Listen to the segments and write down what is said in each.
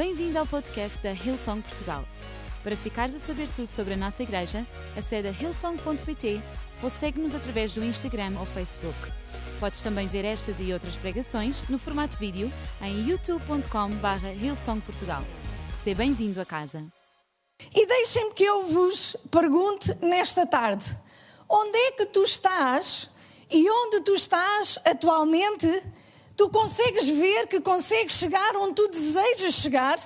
Bem-vindo ao podcast da Hillsong Portugal. Para ficares a saber tudo sobre a nossa igreja, acede a hillsong.pt ou segue-nos através do Instagram ou Facebook. Podes também ver estas e outras pregações no formato vídeo em youtube.com.br hillsongportugal. Seja bem-vindo a casa. E deixem-me que eu vos pergunte nesta tarde: onde é que tu estás e onde tu estás atualmente? Tu consegues ver que consegues chegar onde tu desejas chegar?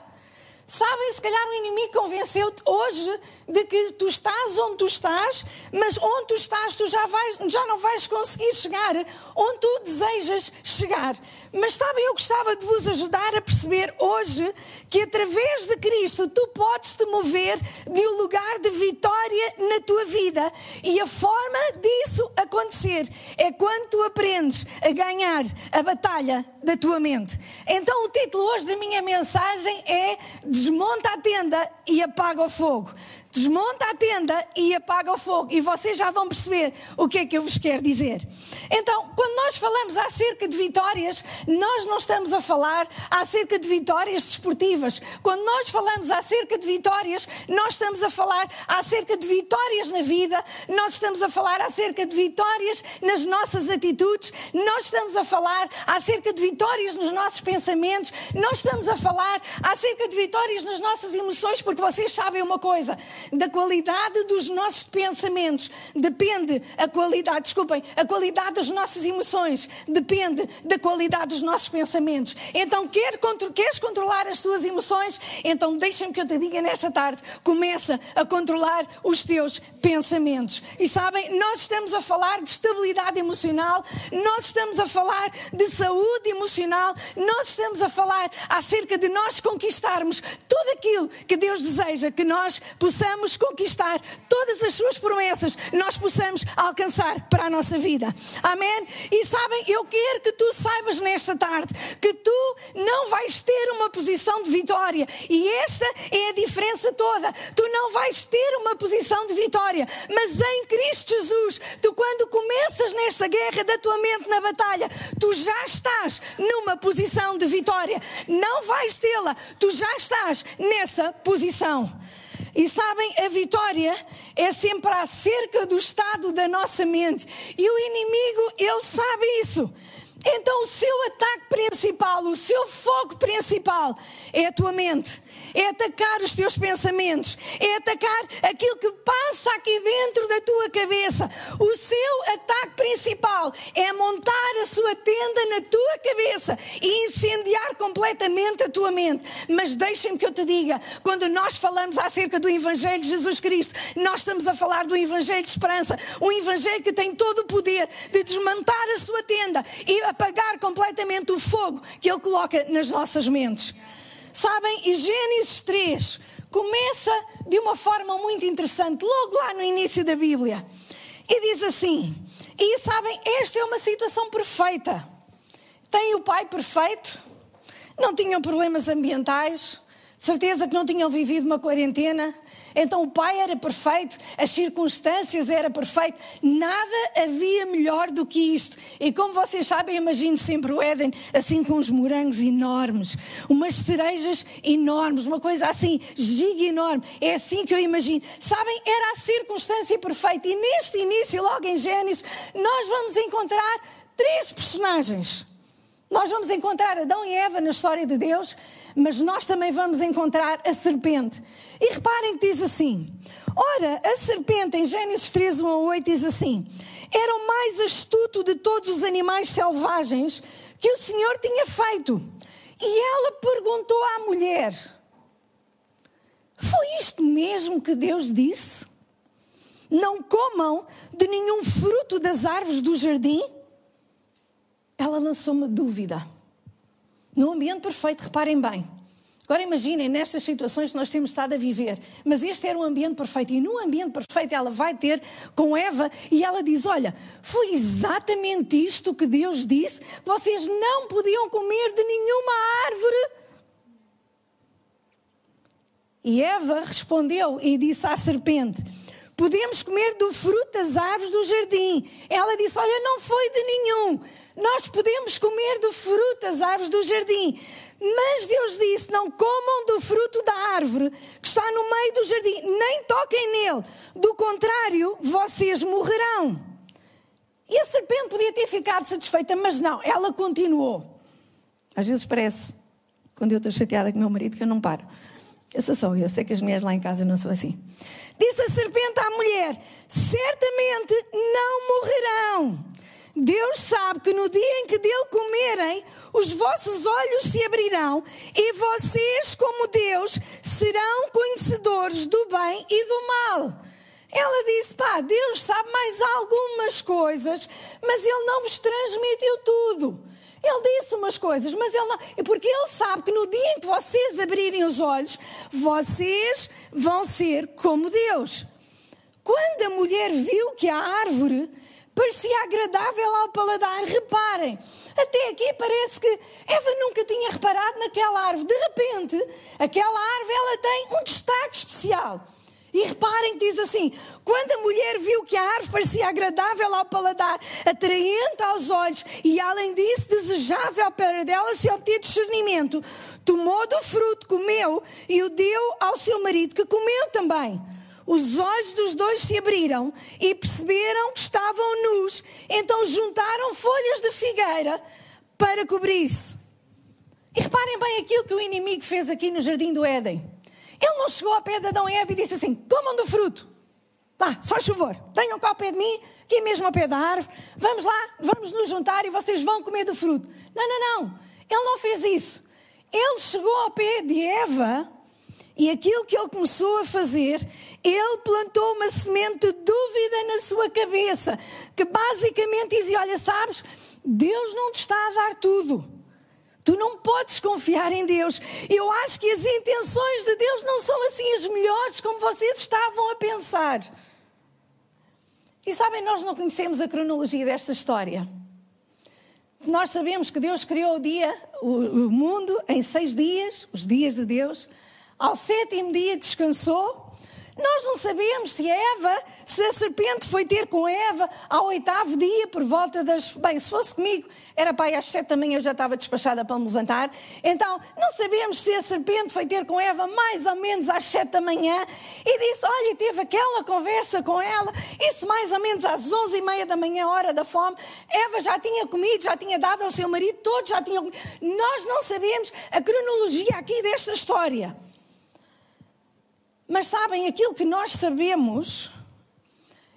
Sabem, se calhar o inimigo convenceu-te hoje de que tu estás onde tu estás, mas onde tu estás tu já, vais, já não vais conseguir chegar onde tu desejas chegar. Mas sabem, eu gostava de vos ajudar a perceber hoje que através de Cristo tu podes te mover de um lugar de vitória na tua vida. E a forma disso acontecer é quando tu aprendes a ganhar a batalha da tua mente. Então o título hoje da minha mensagem é Desmonta a tenda e apaga o fogo desmonta a tenda e apaga o fogo. E vocês já vão perceber o que é que eu vos quero dizer. Então, quando nós falamos acerca de vitórias, nós não estamos a falar acerca de vitórias desportivas. Quando nós falamos acerca de vitórias, nós estamos a falar acerca de vitórias na vida, nós estamos a falar acerca de vitórias nas nossas atitudes, nós estamos a falar acerca de vitórias nos nossos pensamentos, nós estamos a falar acerca de vitórias nas nossas emoções, porque vocês sabem uma coisa: da qualidade dos nossos pensamentos, depende a qualidade, desculpem, a qualidade das nossas emoções, depende da qualidade dos nossos pensamentos. Então, quer, queres controlar as tuas emoções? Então, deixa-me que eu te diga nesta tarde, começa a controlar os teus pensamentos. E sabem, nós estamos a falar de estabilidade emocional, nós estamos a falar de saúde emocional, nós estamos a falar acerca de nós conquistarmos tudo aquilo que Deus deseja que nós possamos possamos conquistar todas as suas promessas, nós possamos alcançar para a nossa vida. Amém? E sabem, eu quero que tu saibas nesta tarde que tu não vais ter uma posição de vitória. E esta é a diferença toda. Tu não vais ter uma posição de vitória, mas em Cristo Jesus, tu quando começas nesta guerra da tua mente na batalha, tu já estás numa posição de vitória. Não vais tê-la, tu já estás nessa posição. E sabem, a vitória é sempre acerca do estado da nossa mente. E o inimigo, ele sabe isso. Então, o seu ataque principal, o seu foco principal é a tua mente é atacar os teus pensamentos, é atacar aquilo que passa aqui dentro da tua cabeça. O seu ataque principal é montar a sua tenda na tua cabeça e incendiar completamente a tua mente. Mas deixem-me que eu te diga, quando nós falamos acerca do Evangelho de Jesus Cristo, nós estamos a falar do Evangelho de esperança, um Evangelho que tem todo o poder de desmontar a sua tenda e apagar completamente o fogo que Ele coloca nas nossas mentes. Sabem, e Gênesis 3 começa de uma forma muito interessante, logo lá no início da Bíblia. E diz assim: E sabem, esta é uma situação perfeita. Tem o pai perfeito, não tinham problemas ambientais, certeza que não tinham vivido uma quarentena, então o pai era perfeito, as circunstâncias eram perfeitas, nada havia melhor do que isto. E como vocês sabem, imagino sempre o Éden assim com uns morangos enormes, umas cerejas enormes, uma coisa assim, giga enorme. É assim que eu imagino. Sabem, era a circunstância perfeita. E neste início, logo em Gênesis, nós vamos encontrar três personagens. Nós vamos encontrar Adão e Eva na história de Deus, mas nós também vamos encontrar a serpente. E reparem que diz assim: Ora, a serpente, em Gênesis 3, 1 a 8, diz assim: Era o mais astuto de todos os animais selvagens que o Senhor tinha feito. E ela perguntou à mulher: Foi isto mesmo que Deus disse? Não comam de nenhum fruto das árvores do jardim? Ela lançou uma dúvida. No ambiente perfeito, reparem bem. Agora imaginem nestas situações que nós temos estado a viver, mas este era um ambiente perfeito e no ambiente perfeito ela vai ter com Eva e ela diz: Olha, foi exatamente isto que Deus disse, vocês não podiam comer de nenhuma árvore. E Eva respondeu e disse à serpente: Podemos comer do fruto das árvores do jardim. Ela disse: Olha, não foi de nenhum. Nós podemos comer do fruto das árvores do jardim. Mas Deus disse: Não comam do fruto da árvore que está no meio do jardim, nem toquem nele, do contrário, vocês morrerão. E a serpente podia ter ficado satisfeita, mas não, ela continuou. Às vezes parece, quando eu estou chateada com o meu marido, que eu não paro. Eu sou só eu, sei que as mulheres lá em casa não são assim. Disse a serpente à mulher: certamente não morrerão. Deus sabe que no dia em que dele comerem, os vossos olhos se abrirão e vocês, como Deus, serão conhecedores do bem e do mal. Ela disse: pá, Deus sabe mais algumas coisas, mas Ele não vos transmitiu tudo. Ele disse umas coisas, mas ele não. É porque ele sabe que no dia em que vocês abrirem os olhos, vocês vão ser como Deus. Quando a mulher viu que a árvore parecia agradável ao paladar, reparem, até aqui parece que Eva nunca tinha reparado naquela árvore. De repente, aquela árvore ela tem um destaque especial. E reparem que diz assim: quando a mulher viu que a árvore parecia agradável ao paladar, atraente aos olhos e, além disso, desejável para dela se obter discernimento, tomou do fruto, comeu e o deu ao seu marido, que comeu também. Os olhos dos dois se abriram e perceberam que estavam nus, então juntaram folhas de figueira para cobrir-se. E reparem bem aquilo que o inimigo fez aqui no jardim do Éden. Ele não chegou ao pé de Adão e Eva e disse assim: comam do fruto. Vá, só favor, venham cá ao pé de mim, aqui mesmo ao pé da árvore, vamos lá, vamos nos juntar e vocês vão comer do fruto. Não, não, não. Ele não fez isso. Ele chegou ao pé de Eva e aquilo que ele começou a fazer, ele plantou uma semente de dúvida na sua cabeça, que basicamente dizia: Olha, sabes, Deus não te está a dar tudo. Tu não podes confiar em Deus. Eu acho que as intenções de Deus não são assim as melhores como vocês estavam a pensar. E sabem, nós não conhecemos a cronologia desta história. Nós sabemos que Deus criou o dia, o mundo, em seis dias, os dias de Deus. Ao sétimo dia descansou nós não sabemos se Eva, se a serpente foi ter com Eva ao oitavo dia, por volta das. Bem, se fosse comigo, era aí às sete da manhã eu já estava despachada para me levantar. Então, não sabemos se a serpente foi ter com Eva mais ou menos às sete da manhã e disse: Olha, teve aquela conversa com ela, isso mais ou menos às onze e meia da manhã, hora da fome. Eva já tinha comido, já tinha dado ao seu marido, todos já tinham comido. Nós não sabemos a cronologia aqui desta história. Mas sabem, aquilo que nós sabemos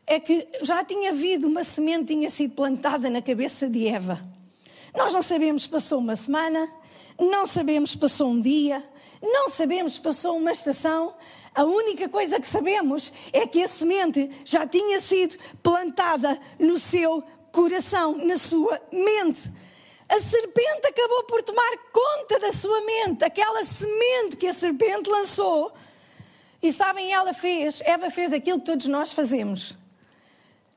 é que já tinha havido uma semente tinha sido plantada na cabeça de Eva. Nós não sabemos se passou uma semana, não sabemos se passou um dia, não sabemos se passou uma estação. A única coisa que sabemos é que a semente já tinha sido plantada no seu coração, na sua mente. A serpente acabou por tomar conta da sua mente, aquela semente que a serpente lançou e sabem, ela fez, Eva fez aquilo que todos nós fazemos.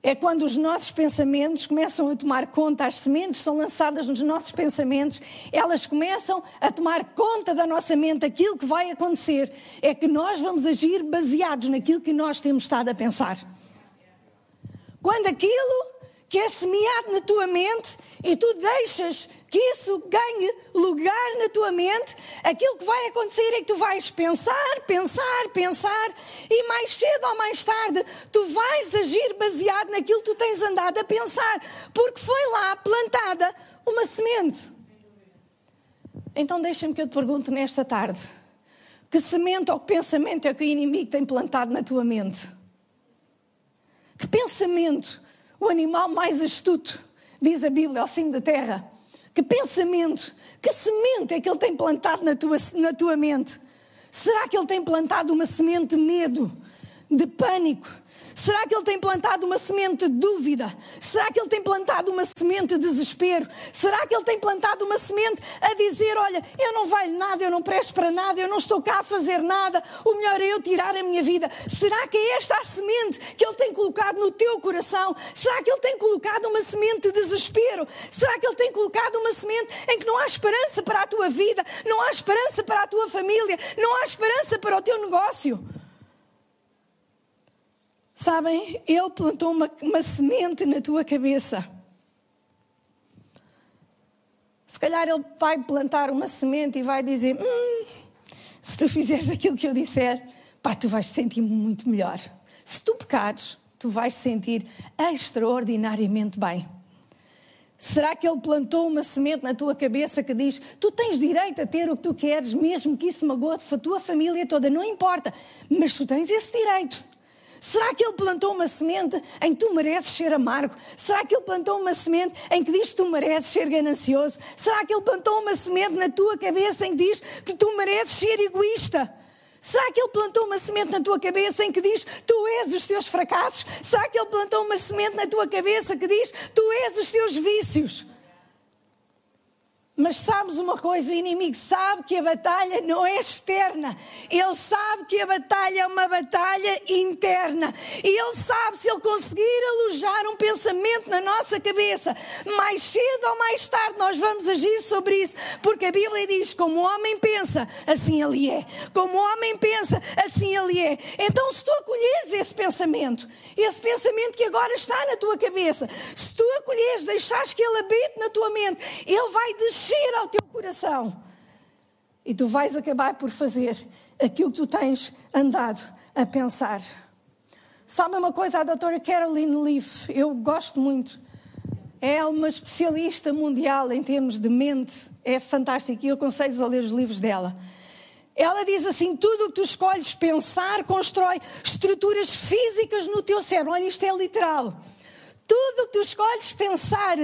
É quando os nossos pensamentos começam a tomar conta, as sementes são lançadas nos nossos pensamentos, elas começam a tomar conta da nossa mente. Aquilo que vai acontecer é que nós vamos agir baseados naquilo que nós temos estado a pensar. Quando aquilo que é semeado na tua mente e tu deixas que isso ganhe lugar na tua mente, aquilo que vai acontecer é que tu vais pensar, pensar, pensar e mais cedo ou mais tarde tu vais agir baseado naquilo que tu tens andado a pensar, porque foi lá plantada uma semente. Então deixa-me que eu te pergunte nesta tarde: que semente ou que pensamento é que o inimigo tem plantado na tua mente? Que pensamento o animal mais astuto, diz a Bíblia, ao cimo da terra? Que pensamento, que semente é que ele tem plantado na tua, na tua mente? Será que ele tem plantado uma semente de medo, de pânico, Será que ele tem plantado uma semente de dúvida? Será que ele tem plantado uma semente de desespero? Será que ele tem plantado uma semente a dizer: Olha, eu não valho nada, eu não presto para nada, eu não estou cá a fazer nada, o melhor é eu tirar a minha vida? Será que é esta a semente que ele tem colocado no teu coração? Será que ele tem colocado uma semente de desespero? Será que ele tem colocado uma semente em que não há esperança para a tua vida, não há esperança para a tua família, não há esperança para o teu negócio? Sabem, Ele plantou uma, uma semente na tua cabeça. Se calhar Ele vai plantar uma semente e vai dizer: hum, se tu fizeres aquilo que eu disser, pá, tu vais te sentir muito melhor. Se tu pecares, tu vais te sentir extraordinariamente bem. Será que ele plantou uma semente na tua cabeça que diz: tu tens direito a ter o que tu queres, mesmo que isso magoe a tua família toda? Não importa, mas tu tens esse direito. Será que ele plantou uma semente em que tu mereces ser amargo? Será que ele plantou uma semente em que diz que tu mereces ser ganancioso? Será que ele plantou uma semente na tua cabeça em que diz que tu mereces ser egoísta? Será que ele plantou uma semente na tua cabeça em que diz tu és os teus fracassos? Será que ele plantou uma semente na tua cabeça que diz tu és os teus vícios? Mas sabes uma coisa? O inimigo sabe que a batalha não é externa. Ele sabe que a batalha é uma batalha interna. E ele sabe se ele conseguir alojar um pensamento na nossa cabeça, mais cedo ou mais tarde nós vamos agir sobre isso. Porque a Bíblia diz: como o homem pensa, assim ele é. Como o homem pensa, assim ele é. Então, se tu acolheres esse pensamento, esse pensamento que agora está na tua cabeça, se tu acolheres, deixares que ele habite na tua mente, ele vai descer descer ao teu coração. E tu vais acabar por fazer aquilo que tu tens andado a pensar. Sabe uma coisa, a doutora Caroline Leaf, eu gosto muito. É uma especialista mundial em termos de mente, é fantástica e eu aconselho a ler os livros dela. Ela diz assim: tudo o que tu escolhes pensar constrói estruturas físicas no teu cérebro. Olha, isto é literal. Tudo que tu escolhes pensar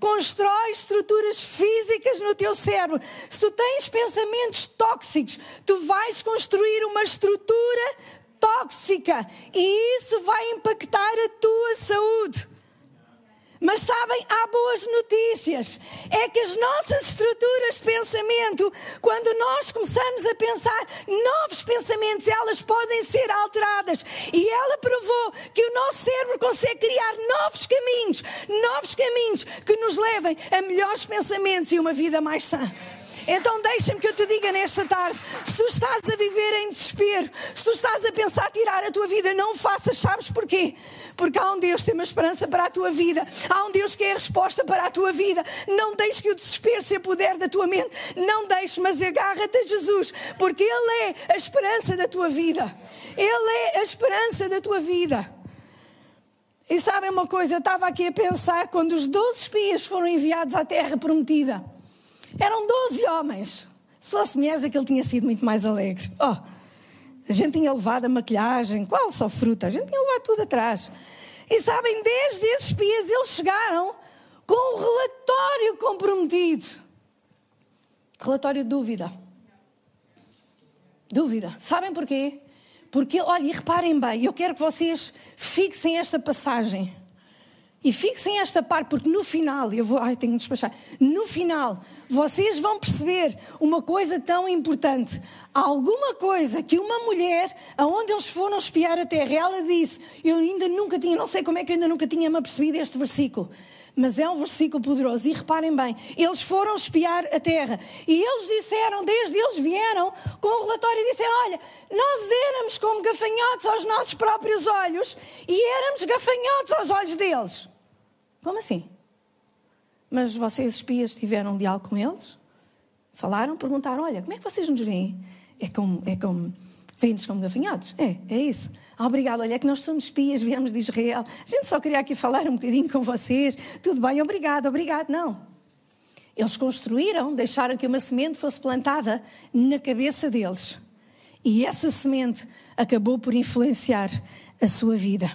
constrói estruturas físicas no teu cérebro. Se tu tens pensamentos tóxicos, tu vais construir uma estrutura tóxica e isso vai impactar a tua saúde. Mas sabem, há boas notícias. É que as nossas estruturas de pensamento, quando nós começamos a pensar novos pensamentos, elas podem ser alteradas. E ela provou que o nosso cérebro consegue criar novos caminhos, novos caminhos que nos levem a melhores pensamentos e uma vida mais sã. Então deixa-me que eu te diga nesta tarde: se tu estás a viver em desespero, se tu estás a pensar tirar a tua vida, não faças, sabes porquê? Porque há um Deus que tem uma esperança para a tua vida, há um Deus que é a resposta para a tua vida. Não deixes que o desespero se apodere da tua mente, não deixes, mas agarra-te a Jesus, porque Ele é a esperança da tua vida. Ele é a esperança da tua vida. E sabem uma coisa, eu estava aqui a pensar quando os 12 espias foram enviados à terra prometida. Eram 12 homens. Se fosse mulheres, aquele tinha sido muito mais alegre. Oh, a gente tinha levado a maquilhagem, qual só fruta? A gente tinha levado tudo atrás. E sabem, desde esses dias eles chegaram com um relatório comprometido. Relatório de dúvida. Dúvida. Sabem porquê? Porque, olha, e reparem bem, eu quero que vocês fixem esta passagem. E fixem esta parte, porque no final, eu vou, ai, tenho que despachar. No final, vocês vão perceber uma coisa tão importante. Alguma coisa que uma mulher, aonde eles foram espiar a terra, ela disse: Eu ainda nunca tinha, não sei como é que eu ainda nunca tinha me apercebido este versículo. Mas é um versículo poderoso. E reparem bem, eles foram espiar a terra. E eles disseram, desde eles vieram com o relatório e disseram: Olha, nós éramos como gafanhotos aos nossos próprios olhos e éramos gafanhotos aos olhos deles. Como assim? Mas vocês, espias, tiveram um diálogo com eles? Falaram, perguntaram: Olha, como é que vocês nos veem? É como. É como Vêm-nos como gafanhotos? É, é isso. Ah, obrigado, olha, é que nós somos espias, viemos de Israel. A gente só queria aqui falar um bocadinho com vocês. Tudo bem, obrigado, obrigado. Não. Eles construíram, deixaram que uma semente fosse plantada na cabeça deles. E essa semente acabou por influenciar a sua vida.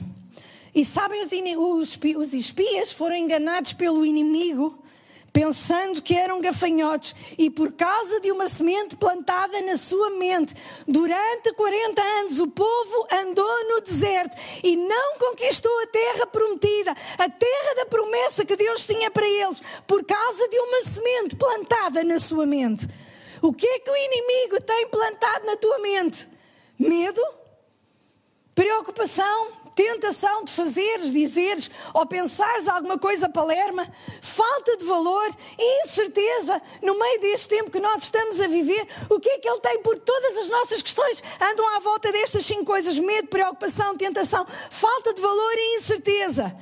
E sabem, os, os, os espias foram enganados pelo inimigo, pensando que eram gafanhotos, e por causa de uma semente plantada na sua mente, durante 40 anos o povo andou no deserto e não conquistou a terra prometida, a terra da promessa que Deus tinha para eles, por causa de uma semente plantada na sua mente. O que é que o inimigo tem plantado na tua mente? Medo? Preocupação? Tentação de fazeres, dizeres ou pensares alguma coisa palerma, falta de valor, incerteza no meio deste tempo que nós estamos a viver, o que é que ele tem? Por todas as nossas questões andam à volta destas cinco coisas: medo, preocupação, tentação, falta de valor e incerteza.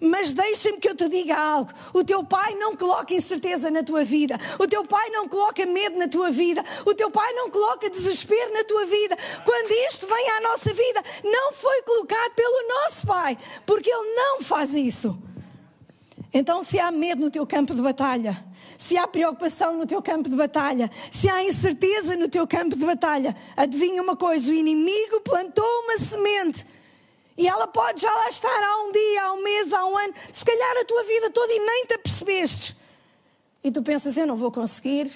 Mas deixa-me que eu te diga algo. O teu pai não coloca incerteza na tua vida. O teu pai não coloca medo na tua vida. O teu pai não coloca desespero na tua vida. Quando isto vem à nossa vida, não foi colocado pelo nosso pai, porque ele não faz isso. Então, se há medo no teu campo de batalha, se há preocupação no teu campo de batalha, se há incerteza no teu campo de batalha, adivinha uma coisa: o inimigo plantou uma semente e ela pode já lá estar há um dia, há um mês, há um ano, se calhar a tua vida toda e nem te apercebestes. E tu pensas, eu não vou conseguir,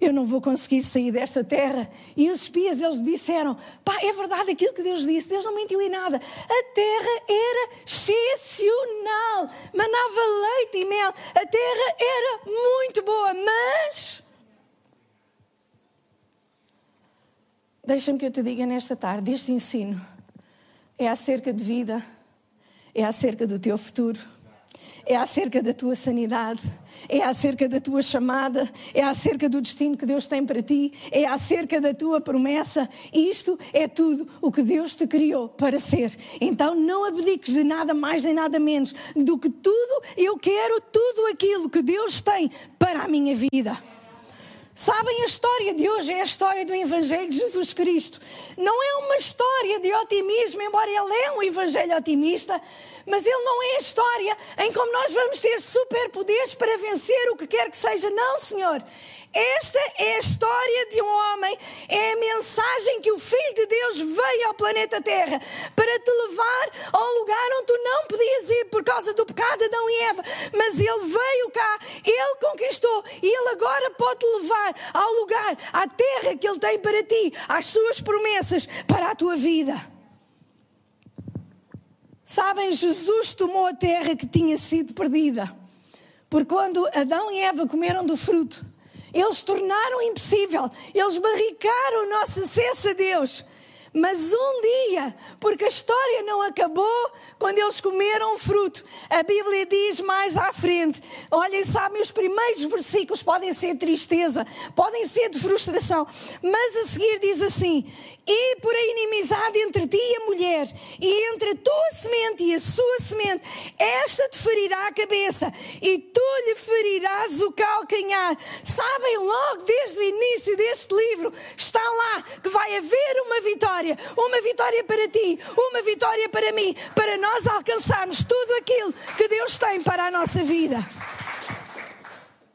eu não vou conseguir sair desta terra. E os espias, eles disseram, pá, é verdade aquilo que Deus disse, Deus não mentiu em nada. A terra era excepcional, manava leite e mel, a terra era muito boa, mas... Deixa-me que eu te diga nesta tarde, este ensino é acerca de vida, é acerca do teu futuro, é acerca da tua sanidade, é acerca da tua chamada, é acerca do destino que Deus tem para ti, é acerca da tua promessa. Isto é tudo o que Deus te criou para ser. Então não abdiques de nada mais nem nada menos do que tudo, eu quero tudo aquilo que Deus tem para a minha vida. Sabem, a história de hoje é a história do Evangelho de Jesus Cristo. Não é uma história de otimismo, embora ele é um Evangelho otimista, mas ele não é a história em como nós vamos ter superpoderes para vencer o que quer que seja. Não, Senhor. Esta é a história de um homem, é a mensagem que o Filho de Deus veio ao planeta Terra para te levar ao lugar onde tu não podias ir por causa do pecado de Adão e Eva. Mas Ele veio cá, Ele conquistou e Ele agora pode levar ao lugar, à terra que Ele tem para ti, às suas promessas para a tua vida. Sabem, Jesus tomou a terra que tinha sido perdida. Porque quando Adão e Eva comeram do fruto, eles tornaram impossível, eles barricaram o nosso acesso a Deus. Mas um dia, porque a história não acabou quando eles comeram o fruto, a Bíblia diz mais à frente: olhem, sabem, os primeiros versículos podem ser tristeza, podem ser de frustração, mas a seguir diz assim: e por a inimizade entre ti e a mulher, e entre a tua semente e a sua semente, esta te ferirá a cabeça, e tu lhe ferirás o calcanhar. Sabem, logo desde o início deste livro, está lá que vai haver uma vitória, uma vitória para ti, uma vitória para mim, para nós alcançarmos tudo aquilo que Deus tem para a nossa vida.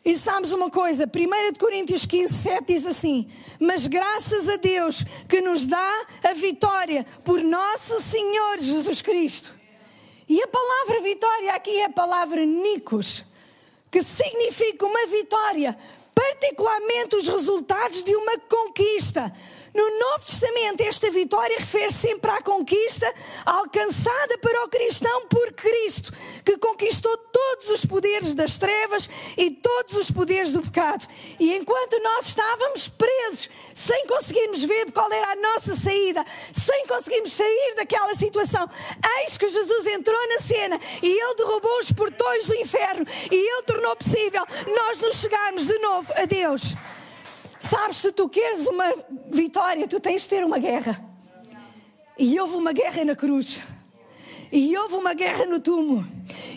E sabes uma coisa, 1 Coríntios 15, 7 diz assim: Mas graças a Deus que nos dá a vitória por nosso Senhor Jesus Cristo. E a palavra vitória aqui é a palavra Nikos, que significa uma vitória, particularmente os resultados de uma conquista. No Novo Testamento, esta vitória refere sempre à conquista alcançada para o cristão por Cristo, que conquistou todos os poderes das trevas e todos os poderes do pecado. E enquanto nós estávamos presos, sem conseguirmos ver qual era a nossa saída, sem conseguirmos sair daquela situação, eis que Jesus entrou na cena e ele derrubou os portões do inferno e ele tornou possível nós nos chegarmos de novo a Deus. Sabes, se tu queres uma vitória, tu tens de ter uma guerra. E houve uma guerra na cruz. E houve uma guerra no túmulo.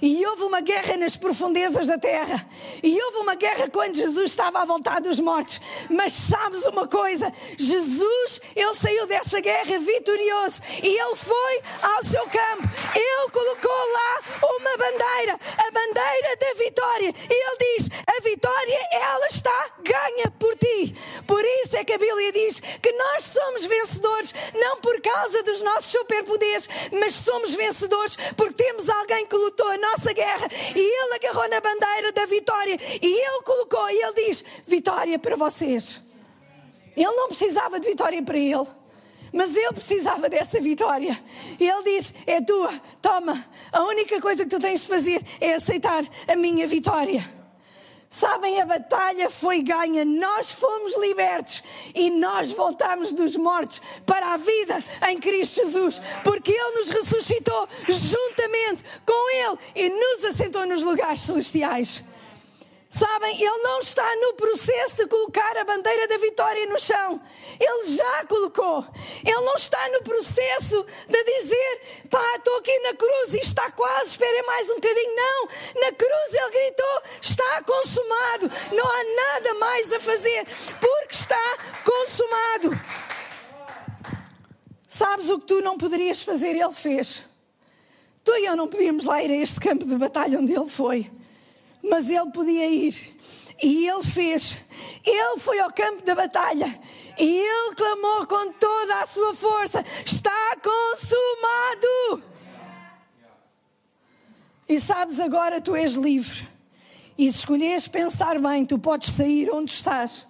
E houve uma guerra nas profundezas da terra. E houve uma guerra quando Jesus estava à voltar dos mortos. Mas sabes uma coisa? Jesus, ele saiu dessa guerra vitorioso. E ele foi ao seu campo. Ele colocou lá uma bandeira, a bandeira da vitória. E ele diz: a vitória, ela está ganha por ti. Por isso é que a Bíblia diz que nós somos vencedores, não por causa dos nossos superpoderes, mas somos vencedores porque temos alguém que lutou a nossa guerra e ele agarrou na bandeira da vitória e ele colocou e ele diz: Vitória para vocês. Ele não precisava de vitória para ele. Mas eu precisava dessa vitória. E ele disse: É tua, toma. A única coisa que tu tens de fazer é aceitar a minha vitória. Sabem, a batalha foi ganha, nós fomos libertos e nós voltamos dos mortos para a vida em Cristo Jesus, porque Ele nos ressuscitou juntamente com Ele e nos assentou nos lugares celestiais. Sabem, ele não está no processo de colocar a bandeira da vitória no chão. Ele já colocou. Ele não está no processo de dizer, pá, estou aqui na cruz e está quase, esperem mais um bocadinho. Não, na cruz ele gritou, está consumado. Não há nada mais a fazer, porque está consumado. Sabes o que tu não poderias fazer? Ele fez. Tu e eu não podíamos lá ir a este campo de batalha onde ele foi mas ele podia ir. E ele fez. Ele foi ao campo da batalha e ele clamou com toda a sua força: Está consumado! E sabes, agora tu és livre. E se escolheres pensar bem, tu podes sair onde estás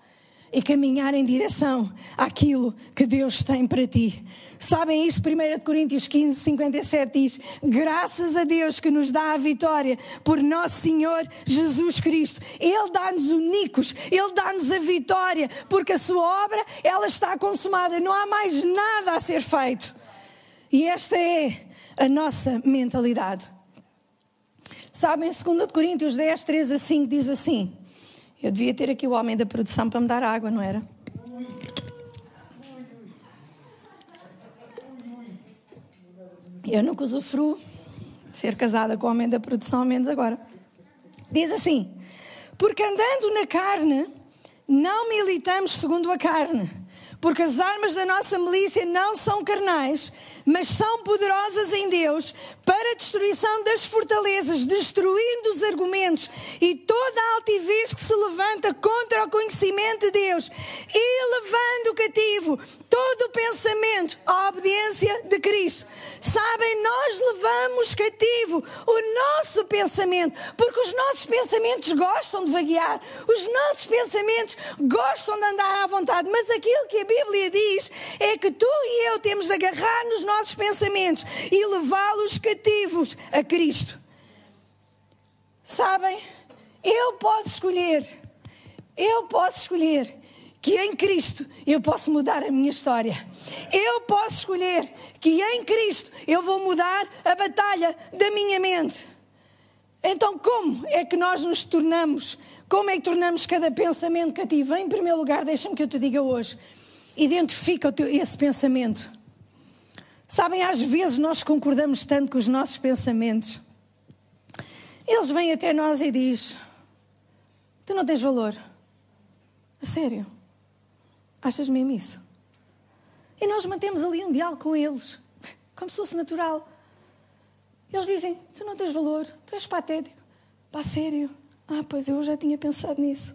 e caminhar em direção àquilo que Deus tem para ti. Sabem isto? 1 Coríntios 15, 57 diz: Graças a Deus que nos dá a vitória por nosso Senhor Jesus Cristo. Ele dá-nos unicos, Ele dá-nos a vitória, porque a sua obra ela está consumada, não há mais nada a ser feito. E esta é a nossa mentalidade. Sabem, 2 Coríntios 10, 3 a 5 diz assim: Eu devia ter aqui o homem da produção para me dar água, não era? Eu nunca usufruo de ser casada com o homem da produção, menos agora. Diz assim: Porque andando na carne, não militamos segundo a carne. Porque as armas da nossa milícia não são carnais, mas são poderosas em Deus para a destruição das fortalezas, destruindo os argumentos e toda a altivez que se levanta contra o conhecimento de Deus e levando cativo todo o pensamento à obediência de Cristo. Sabem, nós levamos cativo o nosso pensamento, porque os nossos pensamentos gostam de vaguear, os nossos pensamentos gostam de andar à vontade, mas aquilo que a Bíblia diz é que tu e eu temos de agarrar nos nossos pensamentos e levá-los cativos a Cristo. Sabem, eu posso escolher, eu posso escolher que em Cristo eu posso mudar a minha história. Eu posso escolher que em Cristo eu vou mudar a batalha da minha mente. Então, como é que nós nos tornamos? Como é que tornamos cada pensamento cativo? Em primeiro lugar, deixa-me que eu te diga hoje: identifica esse pensamento. Sabem, às vezes nós concordamos tanto com os nossos pensamentos. Eles vêm até nós e dizem: Tu não tens valor. A sério? Achas mesmo isso? E nós mantemos ali um diálogo com eles, como se fosse natural. Eles dizem: Tu não tens valor, tu és patético. Pá, sério? Ah, pois eu já tinha pensado nisso.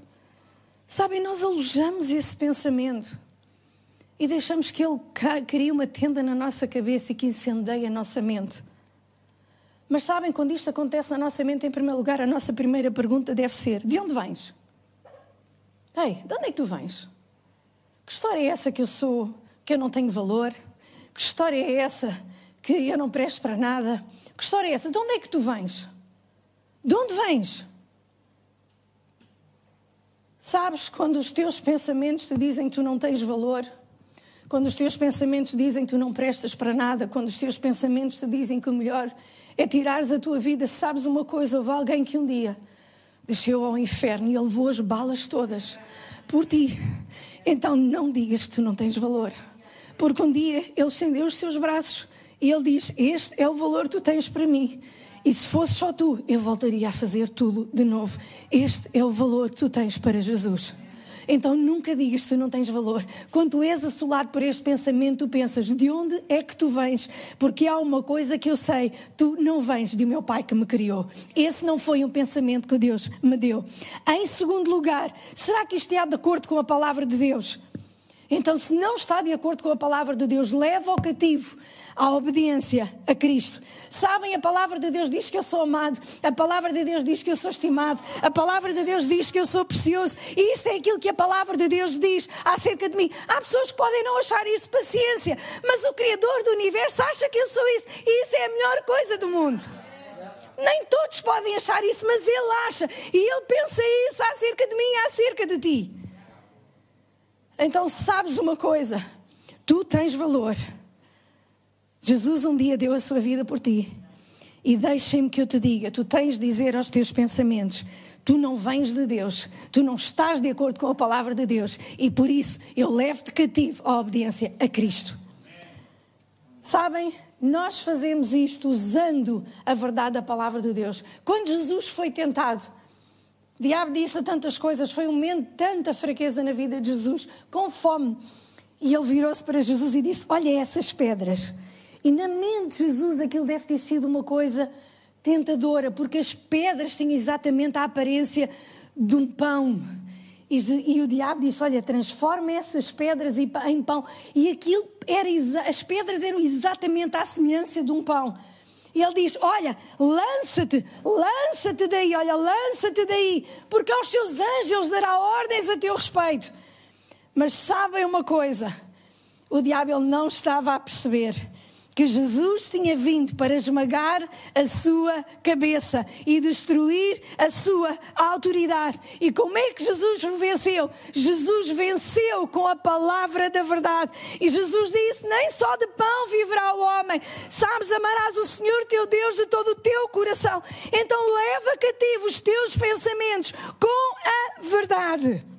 Sabem, nós alojamos esse pensamento e deixamos que ele crie uma tenda na nossa cabeça e que incendeie a nossa mente. Mas sabem, quando isto acontece na nossa mente, em primeiro lugar, a nossa primeira pergunta deve ser: de onde vens? Ei, de onde é que tu vens? Que história é essa que eu sou, que eu não tenho valor? Que história é essa que eu não presto para nada? Que história é essa? De onde é que tu vens? De onde vens? Sabes quando os teus pensamentos te dizem que tu não tens valor? Quando os teus pensamentos dizem que tu não prestas para nada, quando os teus pensamentos te dizem que o melhor é tirares a tua vida, sabes uma coisa, houve alguém que um dia desceu ao inferno e ele levou as balas todas por ti. Então não digas que tu não tens valor. Porque um dia ele estendeu os seus braços e ele diz: Este é o valor que tu tens para mim. E se fosse só tu, eu voltaria a fazer tudo de novo. Este é o valor que tu tens para Jesus. Então nunca digas que não tens valor. Quando és assolado por este pensamento, tu pensas: de onde é que tu vens? Porque há uma coisa que eu sei: tu não vens de meu pai que me criou. Esse não foi um pensamento que Deus me deu. Em segundo lugar, será que isto é de acordo com a palavra de Deus? Então, se não está de acordo com a palavra de Deus, leva ao cativo a obediência a Cristo. Sabem, a palavra de Deus diz que eu sou amado, a palavra de Deus diz que eu sou estimado, a palavra de Deus diz que eu sou precioso, e isto é aquilo que a palavra de Deus diz acerca de mim. Há pessoas que podem não achar isso paciência, mas o Criador do universo acha que eu sou isso, e isso é a melhor coisa do mundo. Nem todos podem achar isso, mas Ele acha, e Ele pensa isso acerca de mim e acerca de ti. Então sabes uma coisa, tu tens valor. Jesus um dia deu a sua vida por ti. E deixem-me que eu te diga: tu tens de dizer aos teus pensamentos: tu não vens de Deus, tu não estás de acordo com a palavra de Deus, e por isso eu levo-te cativo à obediência a Cristo. Sabem, nós fazemos isto usando a verdade da palavra de Deus. Quando Jesus foi tentado, diabo disse tantas coisas, foi um momento de tanta fraqueza na vida de Jesus, com fome. E ele virou-se para Jesus e disse: Olha essas pedras. E na mente de Jesus aquilo deve ter sido uma coisa tentadora, porque as pedras tinham exatamente a aparência de um pão. E, e o diabo disse: Olha, transforma essas pedras em pão. E aquilo era, as pedras eram exatamente à semelhança de um pão. E ele diz: Olha, lança-te, lança-te daí, olha, lança-te daí, porque aos seus anjos dará ordens a teu respeito. Mas sabem uma coisa: o diabo não estava a perceber que Jesus tinha vindo para esmagar a sua cabeça e destruir a sua autoridade. E como é que Jesus venceu? Jesus venceu com a palavra da verdade. E Jesus disse: Nem só de pão viverá o homem. Sabes, amarás o Senhor teu Deus de todo o teu coração. Então leva cativo os teus pensamentos com a verdade.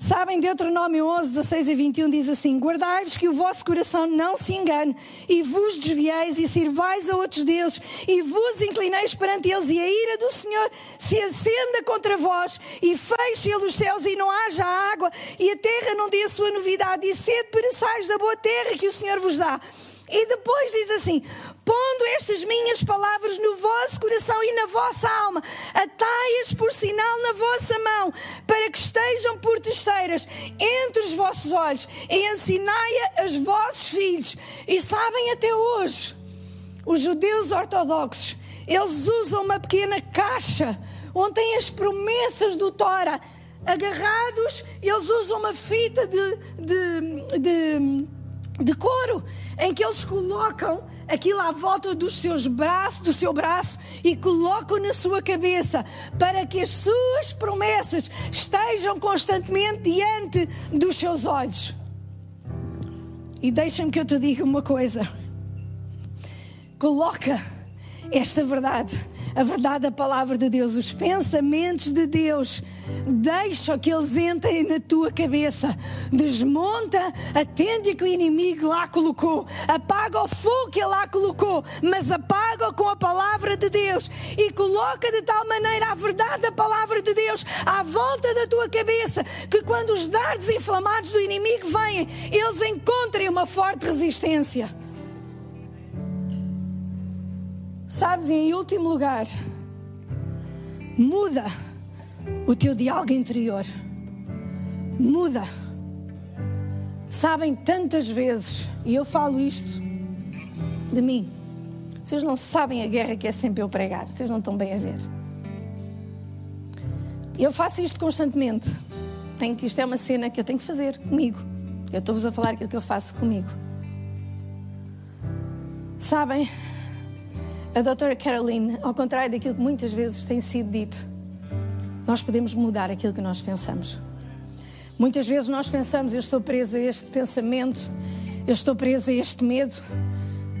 Sabem, Deuteronômio 11, 16 e 21 diz assim: Guardai-vos que o vosso coração não se engane, e vos desvieis e sirvais a outros deuses, e vos inclineis perante eles, e a ira do Senhor se acenda contra vós, e feche ele os céus, e não haja água, e a terra não dê a sua novidade, e sede pereçais da boa terra que o Senhor vos dá. E depois diz assim: pondo estas minhas palavras no vosso coração e na vossa alma, atai-as por sinal na vossa mão, para que estejam entre os vossos olhos, e ensinai-a aos vossos filhos. E sabem até hoje, os judeus ortodoxos, eles usam uma pequena caixa onde tem as promessas do Tora agarrados, eles usam uma fita de, de, de de couro, em que eles colocam aquilo à volta dos seus braços, do seu braço e colocam na sua cabeça para que as suas promessas estejam constantemente diante dos seus olhos. E deixa-me que eu te diga uma coisa. Coloca esta verdade a verdade da palavra de Deus, os pensamentos de Deus. Deixa que eles entrem na tua cabeça. Desmonta a tenda que o inimigo lá colocou. Apaga o fogo que ele lá colocou, mas apaga com a palavra de Deus e coloca de tal maneira a verdade da palavra de Deus à volta da tua cabeça que quando os dardos inflamados do inimigo vêm, eles encontrem uma forte resistência. Sabes, em último lugar, muda o teu diálogo interior. Muda. Sabem, tantas vezes, e eu falo isto de mim, vocês não sabem a guerra que é sempre eu pregar, vocês não estão bem a ver. Eu faço isto constantemente. Tenho que, isto é uma cena que eu tenho que fazer comigo. Eu estou-vos a falar aquilo que eu faço comigo. Sabem, a doutora Caroline, ao contrário daquilo que muitas vezes tem sido dito, nós podemos mudar aquilo que nós pensamos. Muitas vezes nós pensamos, eu estou presa a este pensamento, eu estou presa a este medo.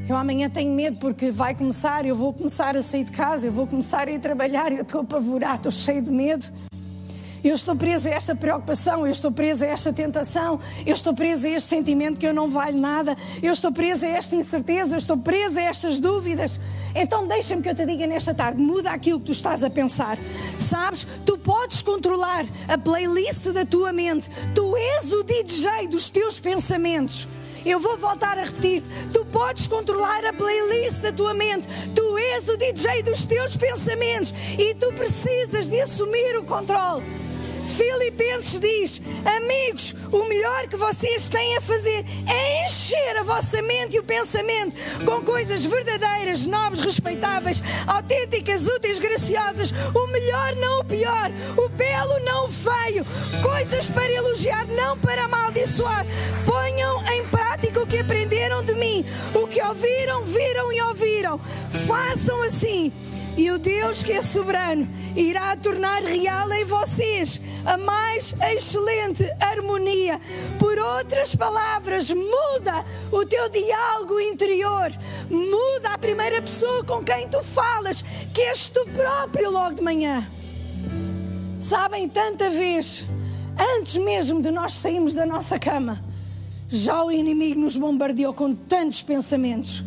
Eu amanhã tenho medo porque vai começar, eu vou começar a sair de casa, eu vou começar a ir trabalhar, eu estou apavorado, estou cheio de medo. Eu estou presa a esta preocupação, eu estou presa a esta tentação, eu estou presa a este sentimento que eu não valho nada, eu estou presa a esta incerteza, eu estou presa a estas dúvidas. Então deixa-me que eu te diga nesta tarde: muda aquilo que tu estás a pensar. Sabes, tu podes controlar a playlist da tua mente, tu és o DJ dos teus pensamentos. Eu vou voltar a repetir: tu podes controlar a playlist da tua mente, tu és o DJ dos teus pensamentos e tu precisas de assumir o controle. Filipenses diz: Amigos, o melhor que vocês têm a fazer é encher a vossa mente e o pensamento com coisas verdadeiras, nobres, respeitáveis, autênticas, úteis, graciosas. O melhor, não o pior. O belo, não o feio. Coisas para elogiar, não para amaldiçoar. Ponham em prática o que aprenderam de mim, o que ouviram, viram e ouviram. Façam assim e o Deus que é soberano irá tornar real em vocês a mais excelente harmonia por outras palavras, muda o teu diálogo interior. Muda a primeira pessoa com quem tu falas, que és tu próprio logo de manhã. Sabem, tanta vez, antes mesmo de nós sairmos da nossa cama, já o inimigo nos bombardeou com tantos pensamentos.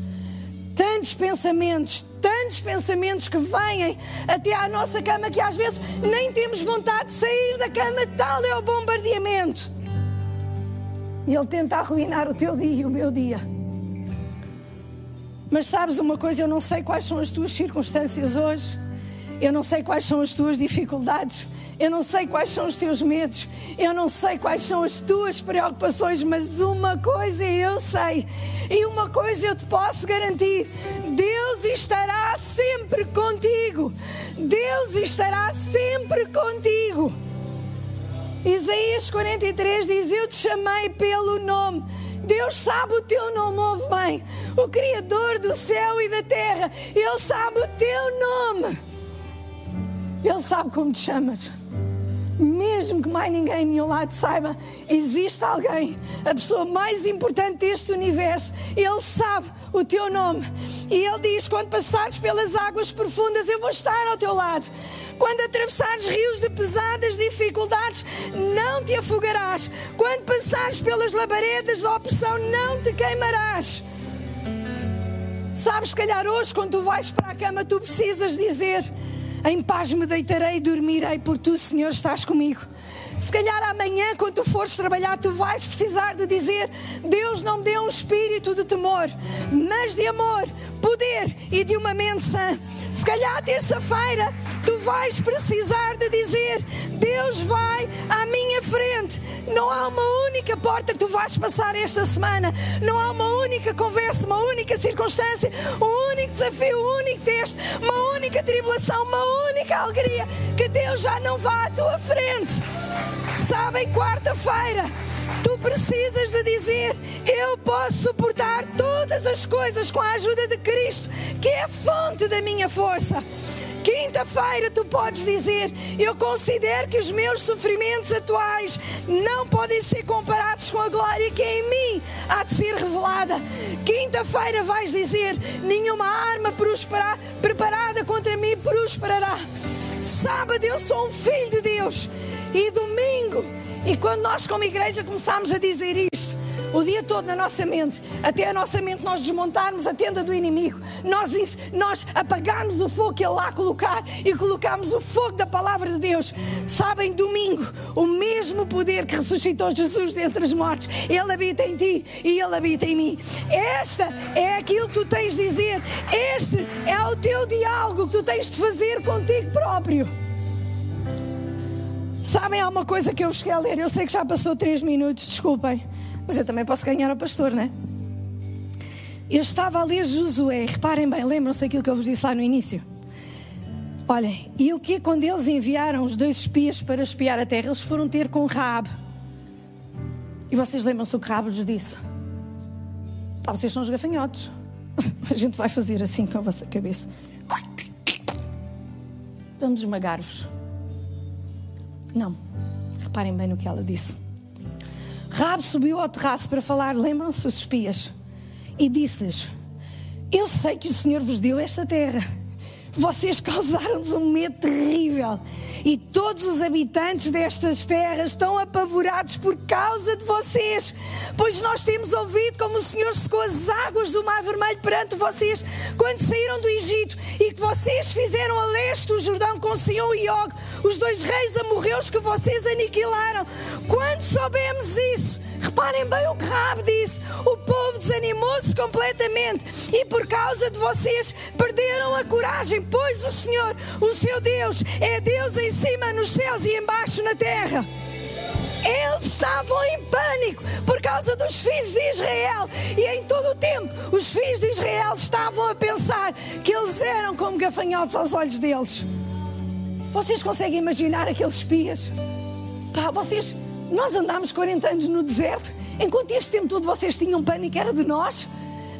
Tantos pensamentos, tantos pensamentos que vêm até à nossa cama que às vezes nem temos vontade de sair da cama, tal é o bombardeamento. E ele tenta arruinar o teu dia e o meu dia. Mas sabes uma coisa, eu não sei quais são as tuas circunstâncias hoje, eu não sei quais são as tuas dificuldades, eu não sei quais são os teus medos, eu não sei quais são as tuas preocupações, mas uma coisa eu sei e uma coisa eu te posso garantir: Deus estará sempre contigo. Deus estará sempre contigo. Isaías 43 diz: Eu te chamei pelo nome. Deus sabe o teu nome, ouve bem. O Criador do céu e da terra, Ele sabe o teu nome. Ele sabe como te chamas mesmo que mais ninguém em nenhum lado saiba, existe alguém, a pessoa mais importante deste universo. Ele sabe o teu nome. E ele diz: quando passares pelas águas profundas, eu vou estar ao teu lado. Quando atravessares rios de pesadas dificuldades, não te afogarás. Quando passares pelas labaredas da opressão, não te queimarás. Sabes, se calhar hoje, quando tu vais para a cama, tu precisas dizer em paz me deitarei e dormirei, porque tu, Senhor, estás comigo. Se calhar amanhã, quando tu fores trabalhar, tu vais precisar de dizer: Deus não me deu um espírito de temor, mas de amor, poder e de uma mente sã. Se calhar terça-feira tu vais precisar de dizer: Deus vai à minha frente. Não há uma única porta que tu vais passar esta semana. Não há uma única conversa, uma única circunstância, um único desafio, um único teste, uma única tribulação, uma única alegria que Deus já não vá à tua frente. Sabem, quarta-feira Tu precisas de dizer: Eu posso suportar todas as coisas com a ajuda de Cristo, que é a fonte da minha força. Quinta-feira tu podes dizer: Eu considero que os meus sofrimentos atuais não podem ser comparados com a glória que em mim há de ser revelada. Quinta-feira vais dizer: Nenhuma arma preparada contra mim prosperará. Sábado eu sou um filho de Deus. E domingo e quando nós, como igreja, começamos a dizer isto, o dia todo na nossa mente, até a nossa mente nós desmontarmos a tenda do inimigo, nós, nós apagarmos o fogo que ele lá colocar e colocarmos o fogo da palavra de Deus. Sabem, domingo, o mesmo poder que ressuscitou Jesus dentre os mortos, ele habita em ti e ele habita em mim. Esta é aquilo que tu tens de dizer, este é o teu diálogo que tu tens de fazer contigo próprio. Sabem, há uma coisa que eu cheguei a ler. Eu sei que já passou três minutos, desculpem. Mas eu também posso ganhar a pastor, não é? Eu estava a ler Josué. Reparem bem, lembram-se daquilo que eu vos disse lá no início? Olhem, e o que quando eles enviaram os dois espias para espiar a terra, eles foram ter com Raab. E vocês lembram-se o que Raab lhes disse? Pá, vocês são os gafanhotos. A gente vai fazer assim com a vossa cabeça. Vamos esmagar-vos. Não. Reparem bem no que ela disse. Rab subiu ao terraço para falar, lembram-se os espias, e disse-lhes: Eu sei que o Senhor vos deu esta terra vocês causaram-nos um medo terrível. E todos os habitantes destas terras estão apavorados por causa de vocês. Pois nós temos ouvido como o Senhor secou as águas do Mar Vermelho perante vocês quando saíram do Egito e que vocês fizeram a leste o Jordão com Sion e Og, os dois reis amorreus que vocês aniquilaram. Quando soubemos isso, reparem bem o que Rab disse: o povo desanimou-se completamente e por causa de vocês perderam a coragem pois o Senhor, o seu Deus, é Deus em cima nos céus e embaixo na terra. Eles estavam em pânico por causa dos filhos de Israel. E em todo o tempo, os filhos de Israel estavam a pensar que eles eram como gafanhotos aos olhos deles. Vocês conseguem imaginar aqueles espias? Pá, vocês, nós andámos 40 anos no deserto, enquanto este tempo todo vocês tinham pânico, era de nós.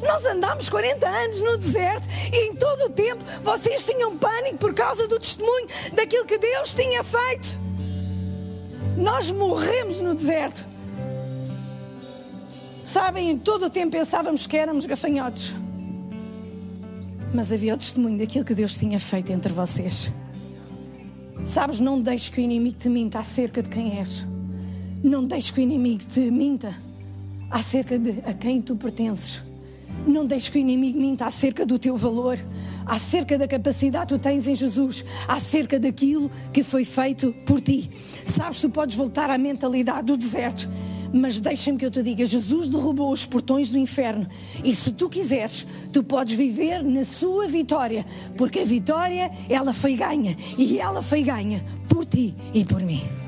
Nós andámos 40 anos no deserto e em todo o tempo vocês tinham pânico por causa do testemunho daquilo que Deus tinha feito. Nós morremos no deserto. Sabem, em todo o tempo pensávamos que éramos gafanhotos. Mas havia o testemunho daquilo que Deus tinha feito entre vocês. Sabes, não deixes que o inimigo te minta acerca de quem és. Não deixes que o inimigo te minta acerca de a quem tu pertences. Não deixes que o inimigo minta acerca do teu valor, acerca da capacidade que tu tens em Jesus, acerca daquilo que foi feito por ti. Sabes, tu podes voltar à mentalidade do deserto, mas deixa-me que eu te diga: Jesus derrubou os portões do inferno, e se tu quiseres, tu podes viver na sua vitória, porque a vitória, ela foi ganha, e ela foi ganha por ti e por mim.